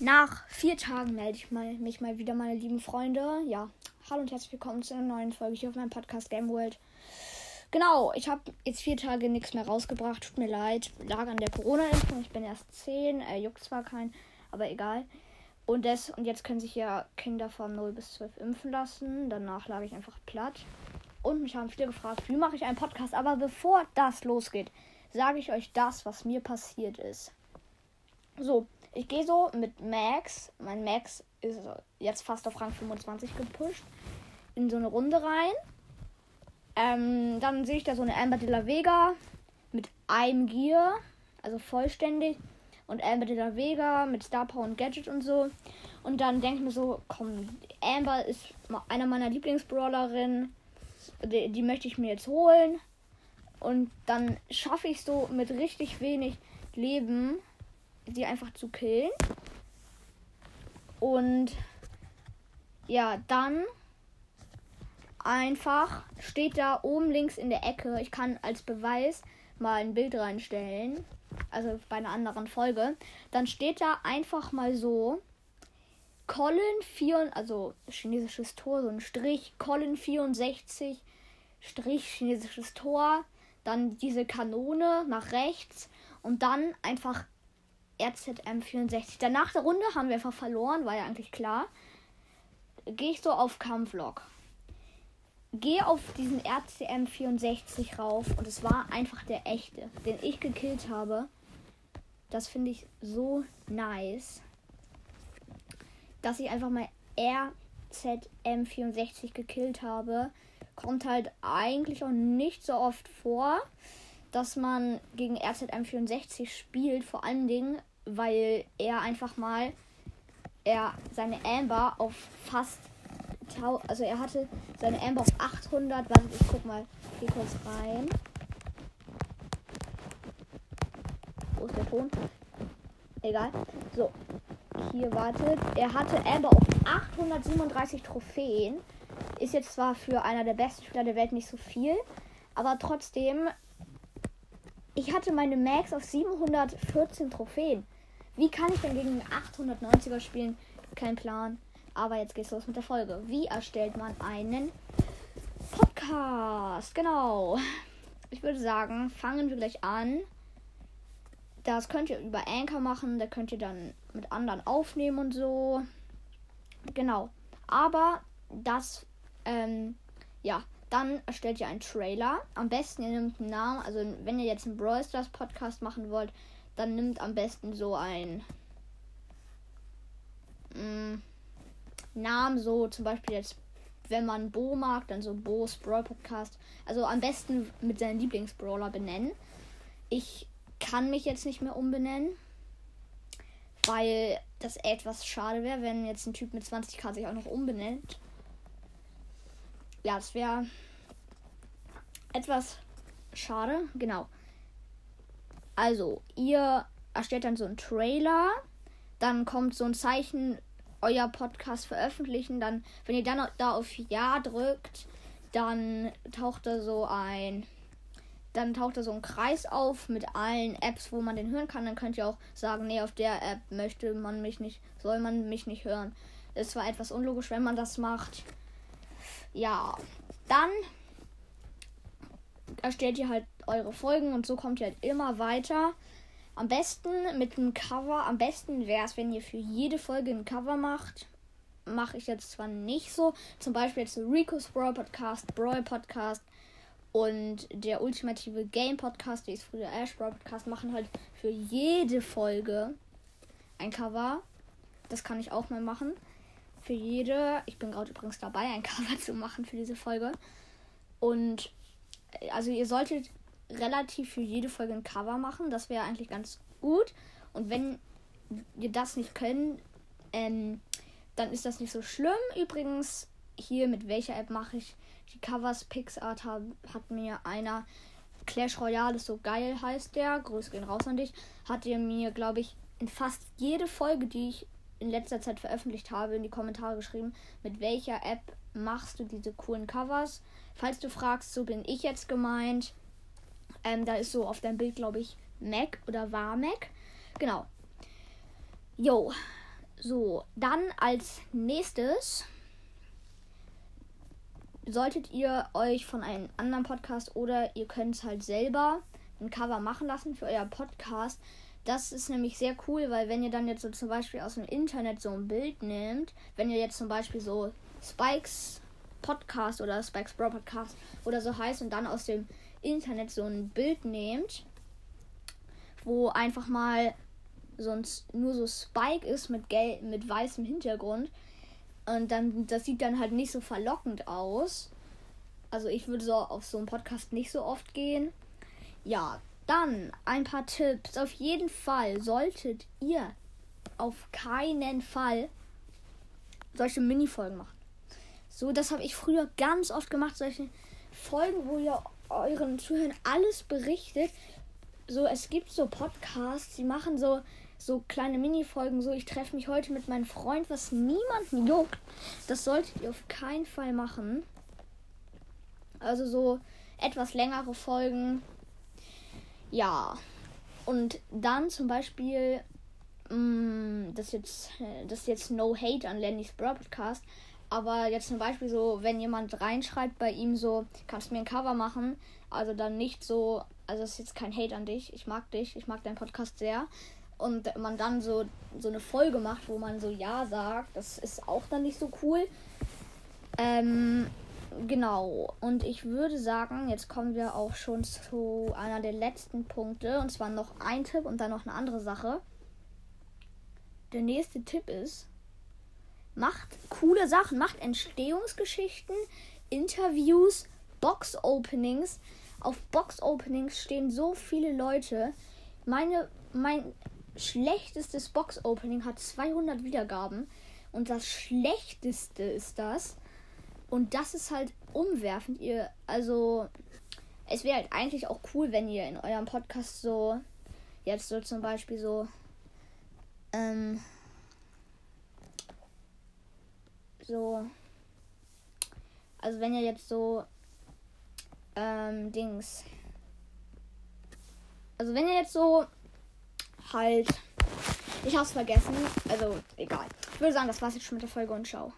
Nach vier Tagen melde ich mal, mich mal wieder, meine lieben Freunde. Ja, hallo und herzlich willkommen zu einer neuen Folge hier auf meinem Podcast Game World. Genau, ich habe jetzt vier Tage nichts mehr rausgebracht. Tut mir leid. Lag an der Corona-Impfung. Ich bin erst zehn. Äh, juckt zwar kein, aber egal. Und, das, und jetzt können sich ja Kinder von 0 bis 12 impfen lassen. Danach lag ich einfach platt. Und mich haben viele gefragt, wie mache ich einen Podcast? Aber bevor das losgeht, sage ich euch das, was mir passiert ist. So, ich gehe so mit Max. Mein Max ist jetzt fast auf Rang 25 gepusht. In so eine Runde rein. Ähm, dann sehe ich da so eine Amber de la Vega mit einem Gear, also vollständig. Und Amber de la Vega mit Star Power und Gadget und so. Und dann denke ich mir so, komm, Amber ist einer meiner Lieblingsbrawlerinnen. Die, die möchte ich mir jetzt holen. Und dann schaffe ich so mit richtig wenig Leben, sie einfach zu killen. Und ja, dann einfach steht da oben links in der Ecke. Ich kann als Beweis mal ein Bild reinstellen. Also bei einer anderen Folge. Dann steht da einfach mal so. Colin 4, also chinesisches Tor, so ein Strich, Colin 64, Strich, chinesisches Tor, dann diese Kanone nach rechts und dann einfach RZM 64. Danach der Runde haben wir einfach verloren, war ja eigentlich klar. Gehe ich so auf Kampflog gehe auf diesen RCM 64 rauf und es war einfach der echte, den ich gekillt habe. Das finde ich so nice, dass ich einfach mal RZM 64 gekillt habe. Kommt halt eigentlich auch nicht so oft vor, dass man gegen RZM 64 spielt, vor allen Dingen, weil er einfach mal er seine Amber auf fast also er hatte seine Amber auf 800. Warte, ich guck mal. Geh kurz rein. Wo ist der Ton? Egal. So. Hier wartet. Er hatte Amber auf 837 Trophäen. Ist jetzt zwar für einer der besten Spieler der Welt nicht so viel, aber trotzdem. Ich hatte meine Max auf 714 Trophäen. Wie kann ich denn gegen 890er spielen? Kein Plan. Aber jetzt geht's los mit der Folge. Wie erstellt man einen Podcast? Genau. Ich würde sagen, fangen wir gleich an. Das könnt ihr über Anchor machen. Da könnt ihr dann mit anderen aufnehmen und so. Genau. Aber das, ähm, ja, dann erstellt ihr einen Trailer. Am besten ihr nehmt einen Namen. Also wenn ihr jetzt einen Brawl Stars Podcast machen wollt, dann nimmt am besten so ein. Mh, mm, Namen, so zum Beispiel jetzt, wenn man Bo mag, dann so Bo's Brawl Podcast. Also am besten mit seinen Lieblingsbrawler benennen. Ich kann mich jetzt nicht mehr umbenennen, weil das etwas schade wäre, wenn jetzt ein Typ mit 20k sich auch noch umbenennt. Ja, das wäre etwas schade, genau. Also, ihr erstellt dann so einen Trailer, dann kommt so ein Zeichen euer Podcast veröffentlichen, dann, wenn ihr dann da auf Ja drückt, dann taucht da so ein, dann taucht da so ein Kreis auf mit allen Apps, wo man den hören kann. Dann könnt ihr auch sagen, nee, auf der App möchte man mich nicht, soll man mich nicht hören. Es war etwas unlogisch, wenn man das macht. Ja, dann erstellt ihr halt eure Folgen und so kommt ihr halt immer weiter. Am besten mit einem Cover. Am besten wäre es, wenn ihr für jede Folge ein Cover macht. Mache ich jetzt zwar nicht so. Zum Beispiel jetzt Rico's Brawl Podcast, Brawl Podcast und der ultimative Game Podcast, die ist früher Ash Brawl Podcast, machen halt für jede Folge ein Cover. Das kann ich auch mal machen. Für jede. Ich bin gerade übrigens dabei, ein Cover zu machen für diese Folge. Und also ihr solltet relativ für jede Folge ein Cover machen. Das wäre eigentlich ganz gut. Und wenn ihr das nicht könnt, ähm, dann ist das nicht so schlimm. Übrigens, hier mit welcher App mache ich die Covers? PixArt hat, hat mir einer Clash Royale ist so geil, heißt der. Grüße gehen raus an dich. Hat ihr mir, glaube ich, in fast jede Folge, die ich in letzter Zeit veröffentlicht habe, in die Kommentare geschrieben, mit welcher App machst du diese coolen Covers. Falls du fragst, so bin ich jetzt gemeint. Ähm, da ist so auf deinem Bild, glaube ich, Mac oder war Mac. Genau. Jo. So, dann als nächstes solltet ihr euch von einem anderen Podcast oder ihr könnt es halt selber ein Cover machen lassen für euer Podcast. Das ist nämlich sehr cool, weil wenn ihr dann jetzt so zum Beispiel aus dem Internet so ein Bild nehmt, wenn ihr jetzt zum Beispiel so Spikes Podcast oder Spikes Bro Podcast oder so heißt und dann aus dem Internet so ein Bild nehmt, wo einfach mal sonst nur so Spike ist mit gelb mit weißem Hintergrund und dann das sieht dann halt nicht so verlockend aus. Also ich würde so auf so einen Podcast nicht so oft gehen. Ja, dann ein paar Tipps. Auf jeden Fall solltet ihr auf keinen Fall solche Mini-Folgen machen. So, das habe ich früher ganz oft gemacht. Solche Folgen, wo ihr euren Zuhörern alles berichtet. So, es gibt so Podcasts, die machen so so kleine Mini-Folgen, so ich treffe mich heute mit meinem Freund, was niemanden juckt. Das solltet ihr auf keinen Fall machen. Also so etwas längere Folgen. Ja. Und dann zum Beispiel, mh, mm, das jetzt, das ist jetzt No Hate an Lennys Broadcast. Aber jetzt zum Beispiel so, wenn jemand reinschreibt bei ihm so, kannst du mir ein Cover machen? Also dann nicht so, also das ist jetzt kein Hate an dich. Ich mag dich, ich mag deinen Podcast sehr. Und man dann so, so eine Folge macht, wo man so Ja sagt, das ist auch dann nicht so cool. Ähm, genau. Und ich würde sagen, jetzt kommen wir auch schon zu einer der letzten Punkte. Und zwar noch ein Tipp und dann noch eine andere Sache. Der nächste Tipp ist, macht coole Sachen, macht Entstehungsgeschichten, Interviews, Box-Openings. Auf Box-Openings stehen so viele Leute. Meine, mein schlechtestes Box-Opening hat 200 Wiedergaben. Und das schlechteste ist das. Und das ist halt umwerfend. Ihr, also, es wäre halt eigentlich auch cool, wenn ihr in eurem Podcast so, jetzt so zum Beispiel so, ähm, so, also wenn ihr jetzt so, ähm, Dings, also wenn ihr jetzt so halt, ich hab's vergessen, also egal. Ich würde sagen, das war's jetzt schon mit der Folge und ciao.